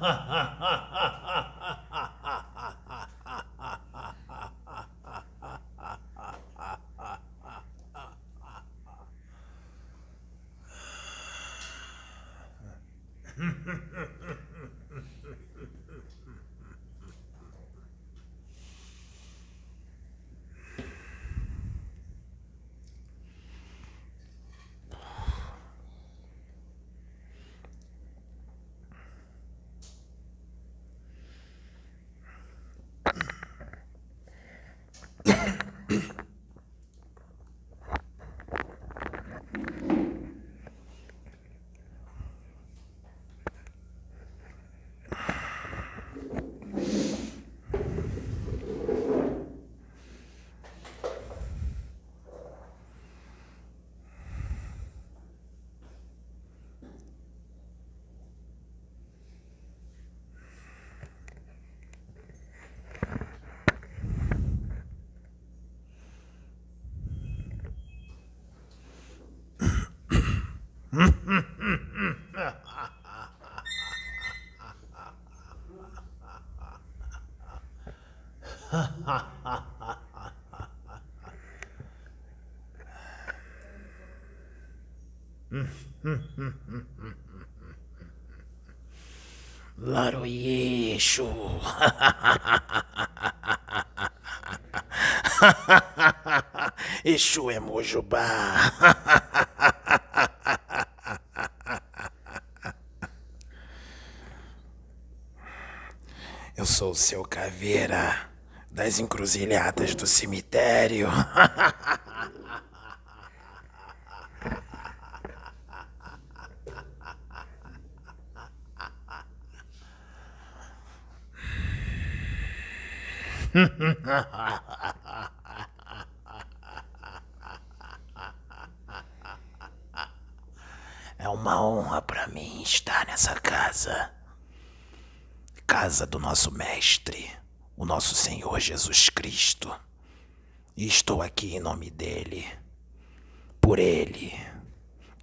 ha ha ha. Laroyeixo. Exu é Mojubá. Eu sou o seu caveira das encruzilhadas do cemitério. É uma honra para mim estar nessa casa. Casa do nosso Mestre, o nosso Senhor Jesus Cristo. E estou aqui em nome dele, por ele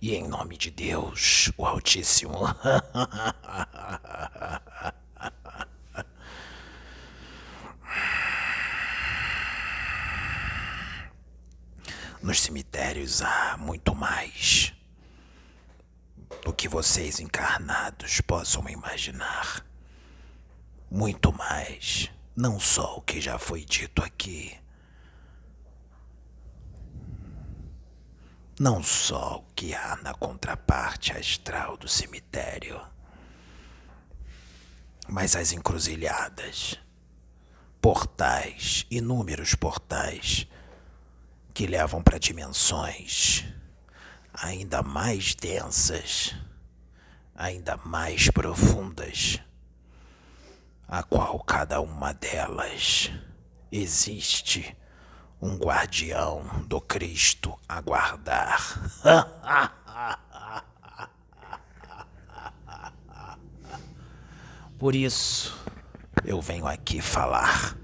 e em nome de Deus, o Altíssimo. Nos cemitérios há muito mais do que vocês encarnados possam imaginar. Muito mais, não só o que já foi dito aqui. Não só o que há na contraparte astral do cemitério, mas as encruzilhadas, portais, inúmeros portais que levam para dimensões ainda mais densas, ainda mais profundas, a qual cada uma delas existe um guardião do Cristo a guardar. Por isso, eu venho aqui falar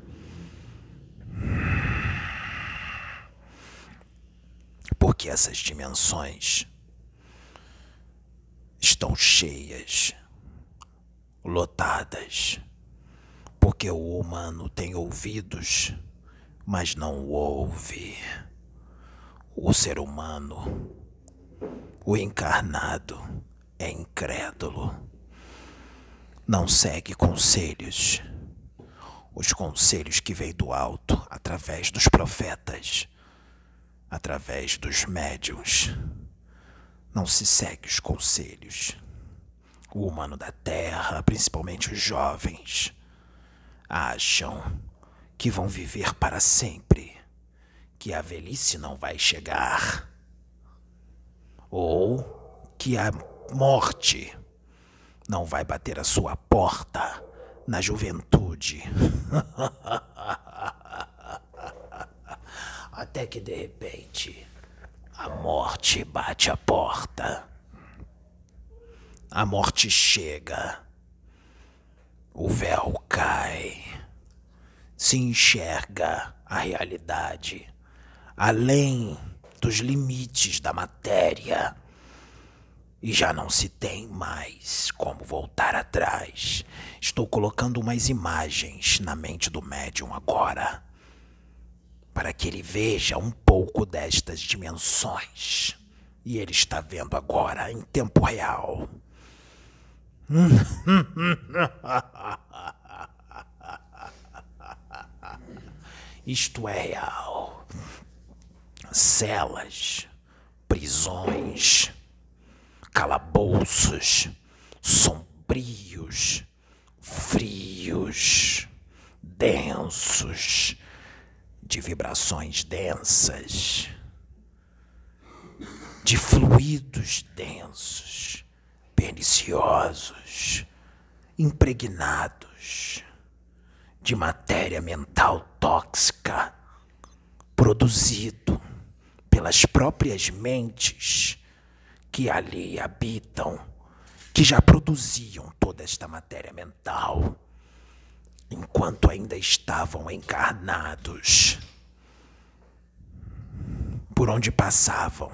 porque essas dimensões estão cheias, lotadas, porque o humano tem ouvidos, mas não ouve. O ser humano, o encarnado, é incrédulo. Não segue conselhos, os conselhos que vêm do alto através dos profetas através dos médiums. Não se segue os conselhos. O humano da Terra, principalmente os jovens, acham que vão viver para sempre, que a velhice não vai chegar, ou que a morte não vai bater a sua porta na juventude. Até que de repente a morte bate a porta. A morte chega. O véu cai. Se enxerga a realidade além dos limites da matéria. E já não se tem mais como voltar atrás. Estou colocando umas imagens na mente do médium agora, para que ele veja um pouco destas dimensões. E ele está vendo agora em tempo real. Isto é real. Celas, prisões, calabouços sombrios, frios, densos, de vibrações densas, de fluidos densos, perniciosos, impregnados de matéria mental tóxica, produzido pelas próprias mentes que ali habitam, que já produziam toda esta matéria mental, enquanto ainda estavam encarnados. Por onde passavam,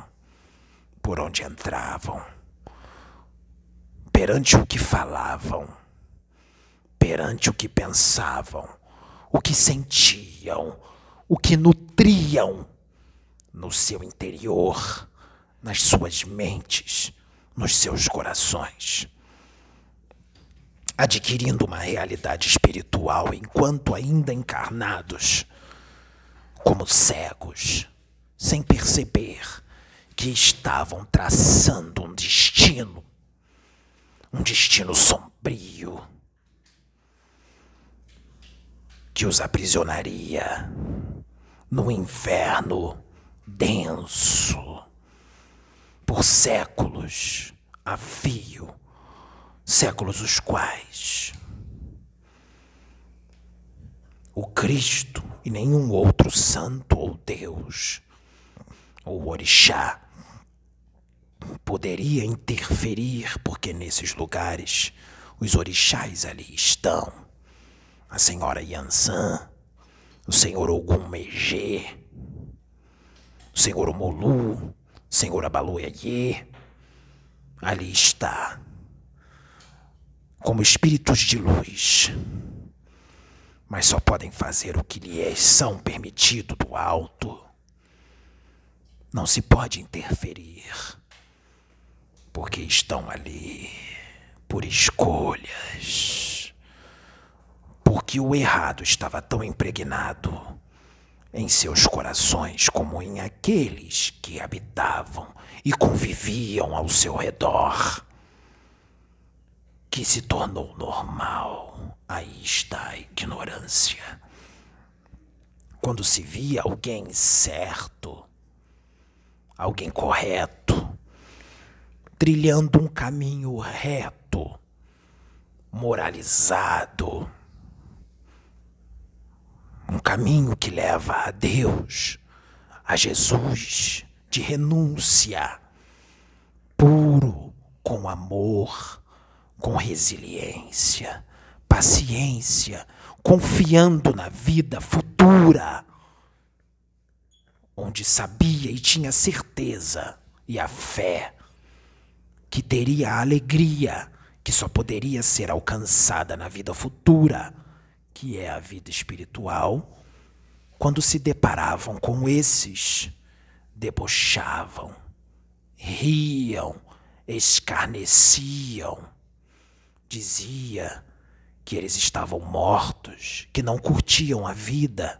por onde entravam, perante o que falavam, perante o que pensavam, o que sentiam, o que nutriam no seu interior nas suas mentes, nos seus corações, adquirindo uma realidade espiritual enquanto ainda encarnados, como cegos, sem perceber que estavam traçando um destino, um destino sombrio, que os aprisionaria no inferno denso por séculos a fio, séculos os quais o Cristo e nenhum outro santo ou Deus ou orixá poderia interferir, porque nesses lugares os orixás ali estão. A senhora Yansan, o senhor Ogum Megê, o senhor Omolu, Senhor Abaloiaye, ali está, como espíritos de luz, mas só podem fazer o que lhes são permitido do alto. Não se pode interferir, porque estão ali por escolhas, porque o errado estava tão impregnado em seus corações como em aqueles que habitavam e conviviam ao seu redor, que se tornou normal. Aí está a ignorância. Quando se via alguém certo, alguém correto, trilhando um caminho reto, moralizado, um caminho que leva a Deus, a Jesus, de renúncia, puro, com amor, com resiliência, paciência, confiando na vida futura, onde sabia e tinha certeza e a fé que teria a alegria que só poderia ser alcançada na vida futura que é a vida espiritual, quando se deparavam com esses, debochavam, riam, escarneciam. Dizia que eles estavam mortos, que não curtiam a vida,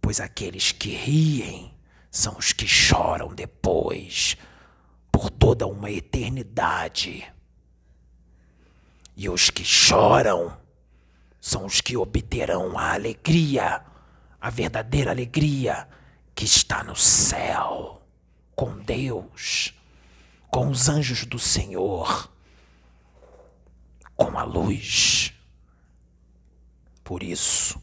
pois aqueles que riem são os que choram depois, por toda uma eternidade. E os que choram são os que obterão a alegria, a verdadeira alegria que está no céu, com Deus, com os anjos do Senhor, com a luz. Por isso,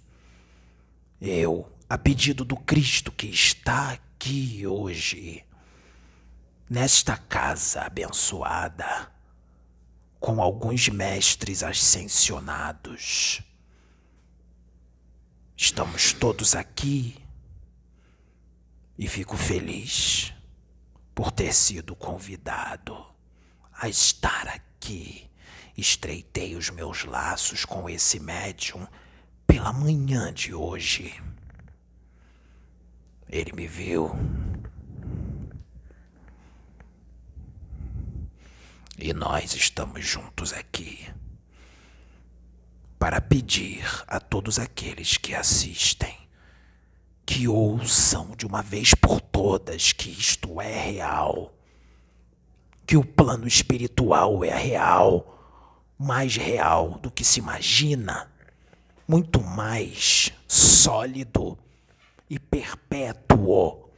eu, a pedido do Cristo que está aqui hoje, nesta casa abençoada, com alguns mestres ascensionados, Estamos todos aqui e fico feliz por ter sido convidado a estar aqui. Estreitei os meus laços com esse médium pela manhã de hoje. Ele me viu. E nós estamos juntos aqui para pedir a todos aqueles que assistem que ouçam de uma vez por todas que isto é real, que o plano espiritual é real, mais real do que se imagina, muito mais sólido e perpétuo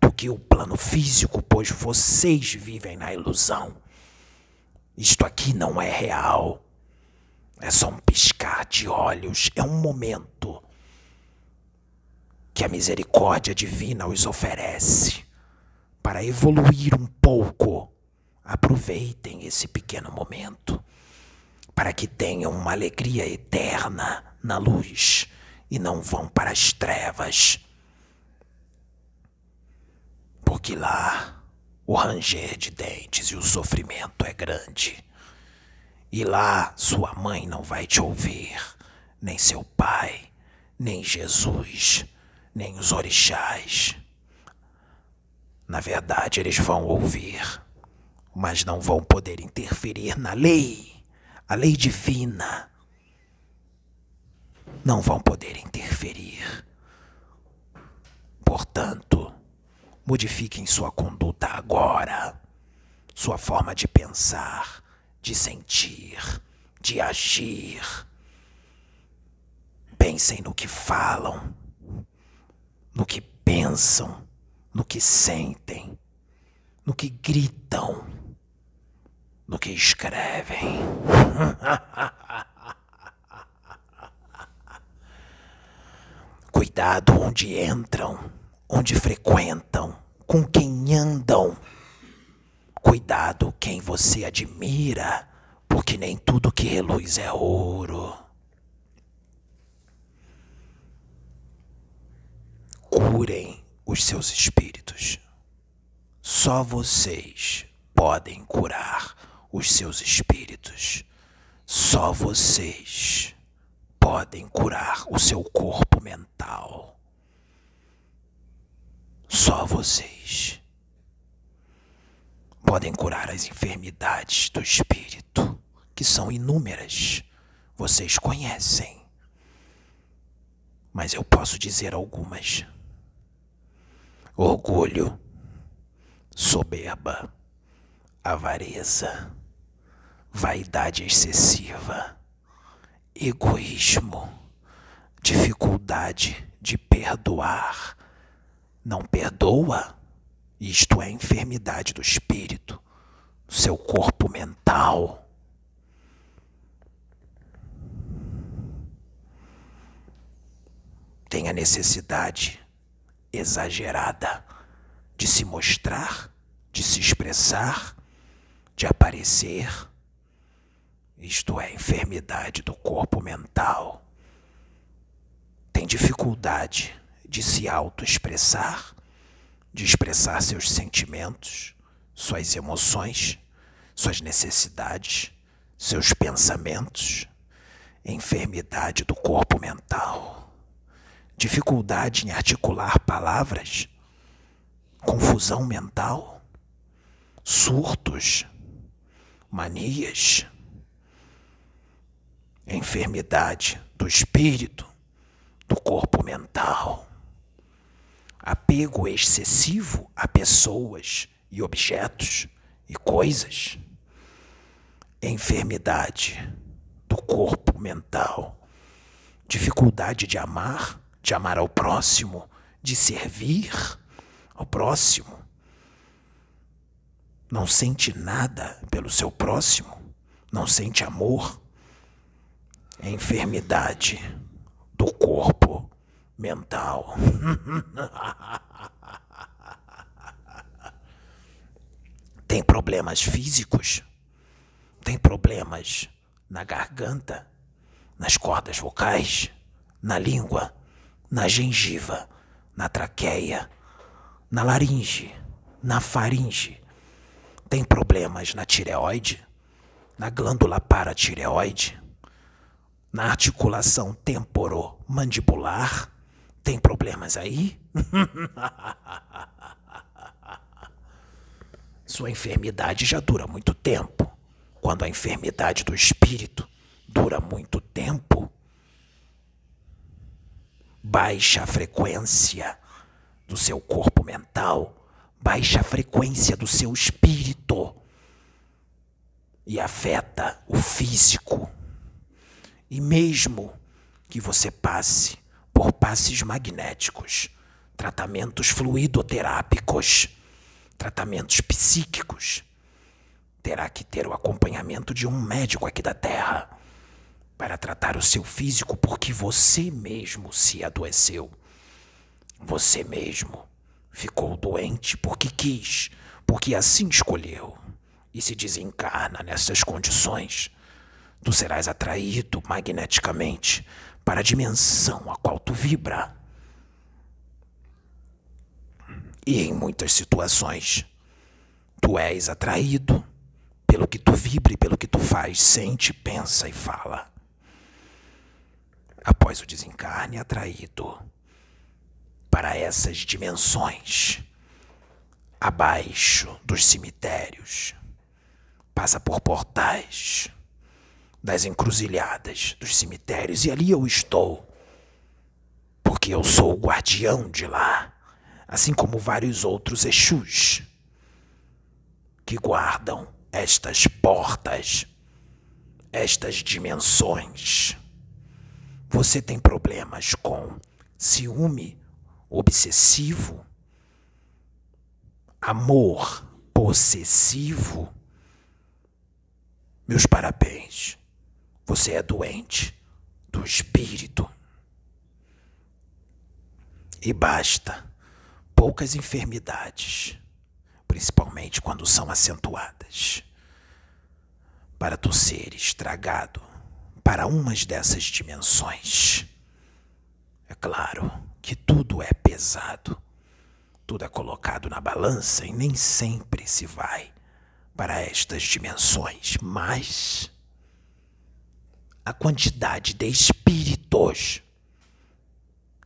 do que o plano físico, pois vocês vivem na ilusão. Isto aqui não é real. É só um piscar de olhos, é um momento que a misericórdia divina os oferece para evoluir um pouco. Aproveitem esse pequeno momento para que tenham uma alegria eterna na luz e não vão para as trevas. Porque lá o ranger de dentes e o sofrimento é grande. E lá sua mãe não vai te ouvir, nem seu pai, nem Jesus nem os orixás. Na verdade, eles vão ouvir, mas não vão poder interferir na lei, a lei divina. Não vão poder interferir. Portanto, modifiquem sua conduta agora, sua forma de pensar, de sentir, de agir. Pensem no que falam no que pensam, no que sentem, no que gritam, no que escrevem. Cuidado onde entram, onde frequentam, com quem andam. Cuidado quem você admira, porque nem tudo que reluz é ouro. curem os seus espíritos. Só vocês podem curar os seus espíritos. Só vocês podem curar o seu corpo mental. Só vocês podem curar as enfermidades do espírito, que são inúmeras. Vocês conhecem. Mas eu posso dizer algumas orgulho, soberba, avareza, vaidade excessiva, egoísmo, dificuldade de perdoar. Não perdoa? Isto é enfermidade do espírito, do seu corpo mental. Tem a necessidade exagerada de se mostrar, de se expressar, de aparecer. Isto é enfermidade do corpo mental. Tem dificuldade de se autoexpressar, de expressar seus sentimentos, suas emoções, suas necessidades, seus pensamentos. Enfermidade do corpo mental dificuldade em articular palavras, confusão mental, surtos, manias, enfermidade do espírito, do corpo mental, apego excessivo a pessoas e objetos e coisas, enfermidade do corpo mental, dificuldade de amar de amar ao próximo, de servir ao próximo. Não sente nada pelo seu próximo, não sente amor. É enfermidade do corpo mental. tem problemas físicos, tem problemas na garganta, nas cordas vocais, na língua na gengiva, na traqueia, na laringe, na faringe. Tem problemas na tireoide, na glândula paratireoide, na articulação temporomandibular? Tem problemas aí? Sua enfermidade já dura muito tempo. Quando a enfermidade do espírito dura muito tempo, baixa a frequência do seu corpo mental, baixa a frequência do seu espírito e afeta o físico. E mesmo que você passe por passes magnéticos, tratamentos fluidoterápicos, tratamentos psíquicos, terá que ter o acompanhamento de um médico aqui da Terra para tratar o seu físico porque você mesmo se adoeceu. Você mesmo ficou doente porque quis, porque assim escolheu. E se desencarna nessas condições, tu serás atraído magneticamente para a dimensão a qual tu vibra. E em muitas situações, tu és atraído pelo que tu vibra e pelo que tu faz, sente, pensa e fala. Após o desencarne, atraído para essas dimensões, abaixo dos cemitérios, passa por portais das encruzilhadas dos cemitérios e ali eu estou, porque eu sou o guardião de lá assim como vários outros Exus que guardam estas portas, estas dimensões. Você tem problemas com ciúme obsessivo, amor possessivo? Meus parabéns. Você é doente do espírito. E basta poucas enfermidades, principalmente quando são acentuadas, para tu ser estragado para umas dessas dimensões. É claro que tudo é pesado, tudo é colocado na balança e nem sempre se vai para estas dimensões, mas a quantidade de espíritos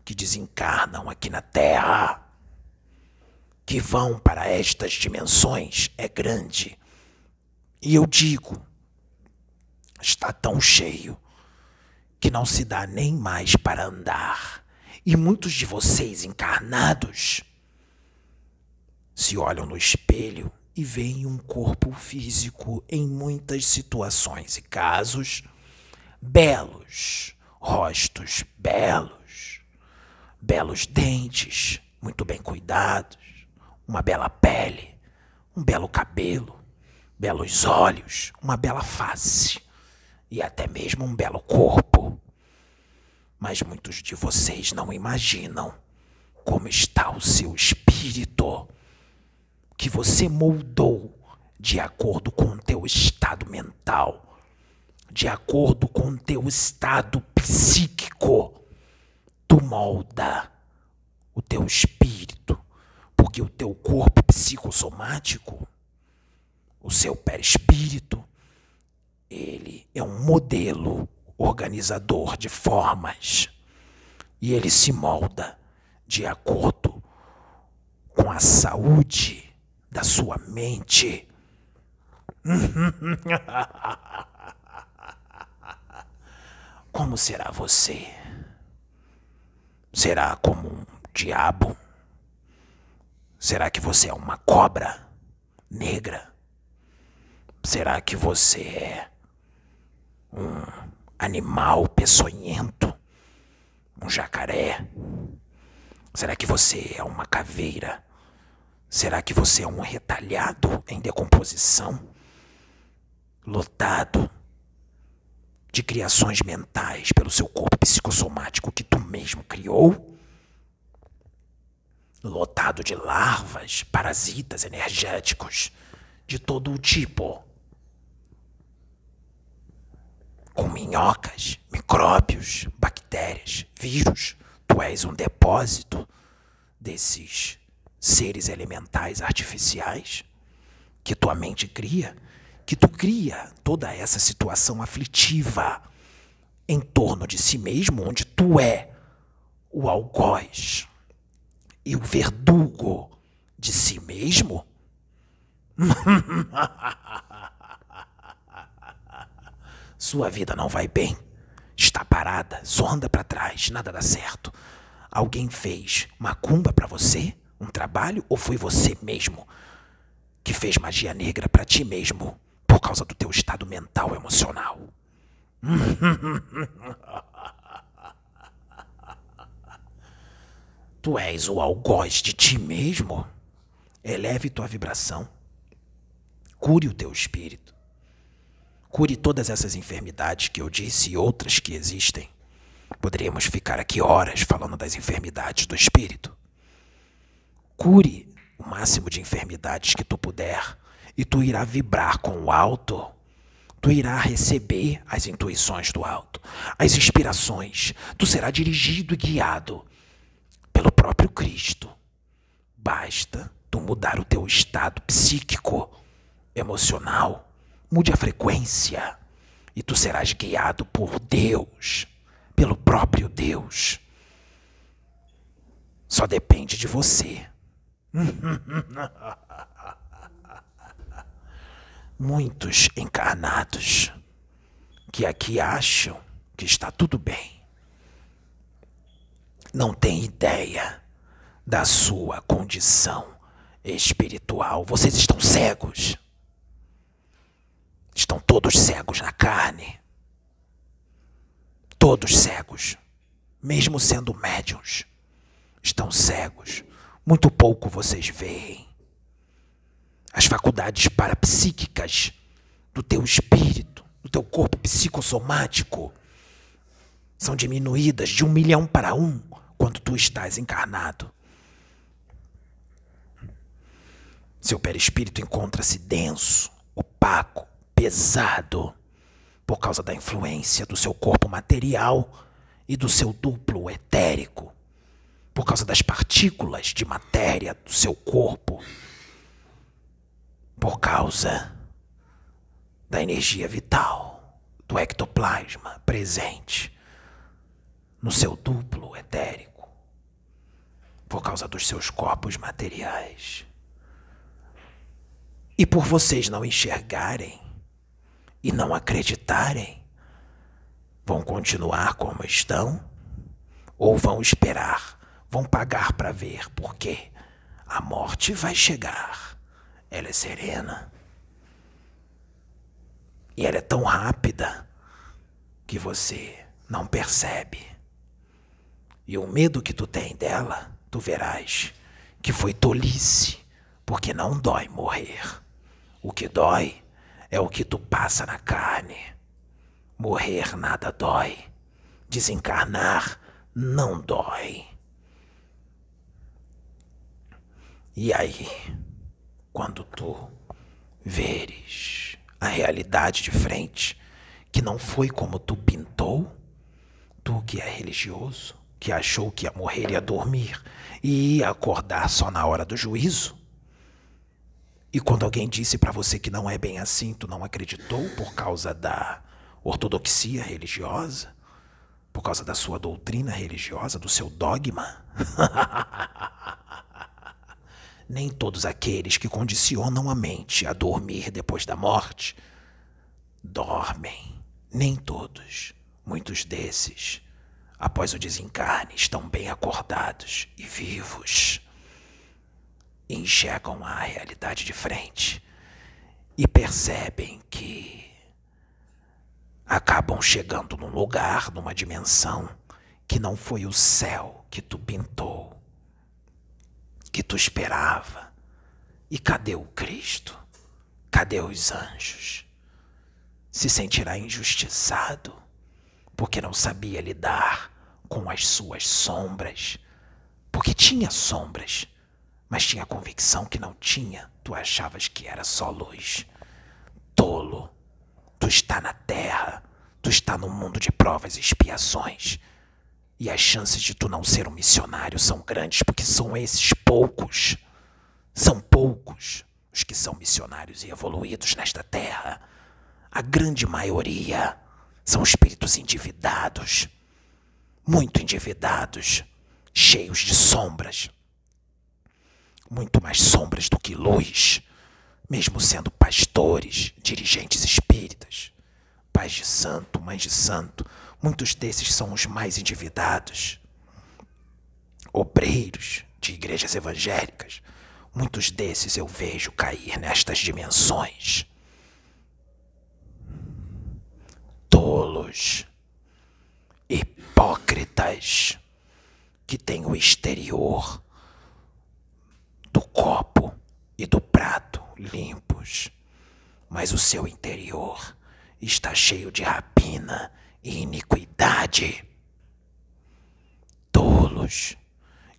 que desencarnam aqui na Terra que vão para estas dimensões é grande. E eu digo, está tão cheio que não se dá nem mais para andar. E muitos de vocês encarnados se olham no espelho e veem um corpo físico em muitas situações e casos belos, rostos belos, belos dentes, muito bem cuidados, uma bela pele, um belo cabelo, belos olhos, uma bela face e até mesmo um belo corpo. Mas muitos de vocês não imaginam como está o seu espírito, que você moldou de acordo com o teu estado mental, de acordo com teu estado psíquico. Tu molda o teu espírito porque o teu corpo psicossomático, o seu perispírito, ele é um modelo organizador de formas e ele se molda de acordo com a saúde da sua mente. Como será você? Será como um diabo? Será que você é uma cobra negra? Será que você é um animal peçonhento? Um jacaré? Será que você é uma caveira? Será que você é um retalhado em decomposição? Lotado de criações mentais pelo seu corpo psicossomático que tu mesmo criou? lotado de larvas, parasitas energéticos de todo o tipo. Com minhocas, micróbios, bactérias, vírus. Tu és um depósito desses seres elementais artificiais que tua mente cria, que tu cria toda essa situação aflitiva em torno de si mesmo, onde tu é o algoz e o verdugo de si mesmo? Sua vida não vai bem. Está parada, só anda para trás, nada dá certo. Alguém fez macumba para você? Um trabalho ou foi você mesmo que fez magia negra para ti mesmo por causa do teu estado mental emocional? tu és o algoz de ti mesmo? Eleve tua vibração. Cure o teu espírito. Cure todas essas enfermidades que eu disse e outras que existem. Poderíamos ficar aqui horas falando das enfermidades do espírito. Cure o máximo de enfermidades que tu puder e tu irá vibrar com o alto. Tu irá receber as intuições do alto, as inspirações. Tu será dirigido e guiado pelo próprio Cristo. Basta tu mudar o teu estado psíquico, emocional Mude a frequência e tu serás guiado por Deus, pelo próprio Deus. Só depende de você. Muitos encarnados que aqui acham que está tudo bem não têm ideia da sua condição espiritual. Vocês estão cegos. Estão todos cegos na carne. Todos cegos. Mesmo sendo médiums. Estão cegos. Muito pouco vocês veem. As faculdades parapsíquicas do teu espírito, do teu corpo psicossomático, são diminuídas de um milhão para um quando tu estás encarnado. Seu perispírito encontra-se denso, opaco, pesado por causa da influência do seu corpo material e do seu duplo etérico, por causa das partículas de matéria do seu corpo, por causa da energia vital do ectoplasma presente no seu duplo etérico, por causa dos seus corpos materiais. E por vocês não enxergarem e não acreditarem, vão continuar como estão? Ou vão esperar, vão pagar para ver, porque a morte vai chegar. Ela é serena. E ela é tão rápida que você não percebe. E o medo que tu tem dela, tu verás que foi tolice, porque não dói morrer. O que dói é o que tu passa na carne. Morrer nada dói. Desencarnar não dói. E aí, quando tu veres a realidade de frente, que não foi como tu pintou, tu que é religioso, que achou que ia morrer e ia dormir e ia acordar só na hora do juízo, e quando alguém disse para você que não é bem assim, tu não acreditou por causa da ortodoxia religiosa? Por causa da sua doutrina religiosa, do seu dogma? Nem todos aqueles que condicionam a mente a dormir depois da morte dormem. Nem todos. Muitos desses, após o desencarne, estão bem acordados e vivos enxergam a realidade de frente e percebem que acabam chegando num lugar, numa dimensão que não foi o céu que tu pintou, que tu esperava. E cadê o Cristo? Cadê os anjos? Se sentirá injustiçado porque não sabia lidar com as suas sombras, porque tinha sombras mas tinha convicção que não tinha. Tu achavas que era só luz. Tolo. Tu está na terra. Tu está no mundo de provas e expiações. E as chances de tu não ser um missionário são grandes porque são esses poucos. São poucos os que são missionários e evoluídos nesta terra, a grande maioria são espíritos endividados, muito endividados, cheios de sombras. Muito mais sombras do que luz, mesmo sendo pastores, dirigentes espíritas, pais de santo, mães de santo, muitos desses são os mais endividados. Obreiros de igrejas evangélicas, muitos desses eu vejo cair nestas dimensões. tolos, hipócritas, que têm o exterior do copo e do prato limpos, mas o seu interior está cheio de rapina e iniquidade. Tolos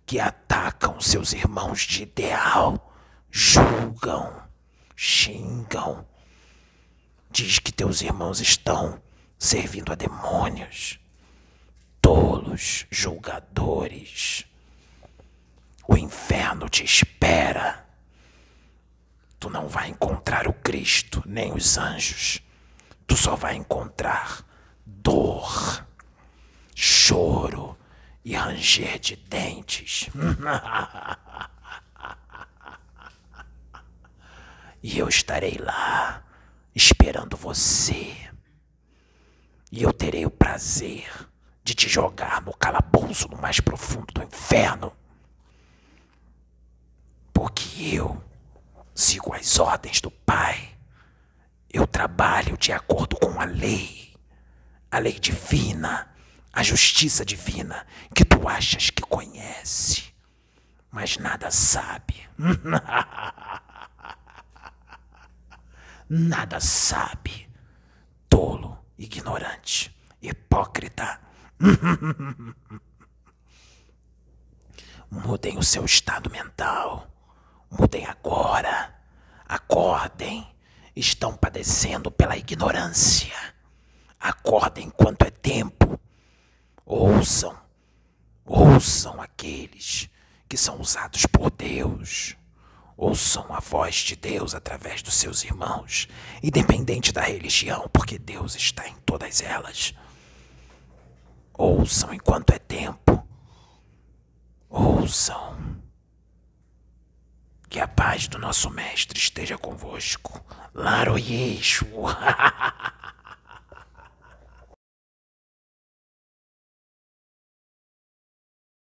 que atacam seus irmãos de ideal, julgam, xingam. Diz que teus irmãos estão servindo a demônios, tolos, julgadores. O inferno te espera. Tu não vai encontrar o Cristo nem os anjos. Tu só vai encontrar dor, choro e ranger de dentes. e eu estarei lá esperando você e eu terei o prazer de te jogar no calabouço no mais profundo do inferno. Porque eu sigo as ordens do Pai. Eu trabalho de acordo com a lei, a lei divina, a justiça divina que tu achas que conhece, mas nada sabe. nada sabe, tolo ignorante, hipócrita. Mudem o seu estado mental. Mudem agora. Acordem. Estão padecendo pela ignorância. Acordem enquanto é tempo. Ouçam. Ouçam aqueles que são usados por Deus Ouçam a voz de Deus através dos seus irmãos, independente da religião, porque Deus está em todas elas. Ouçam enquanto é tempo. Ouçam. Que a paz do nosso Mestre esteja convosco. Laro Yeshua.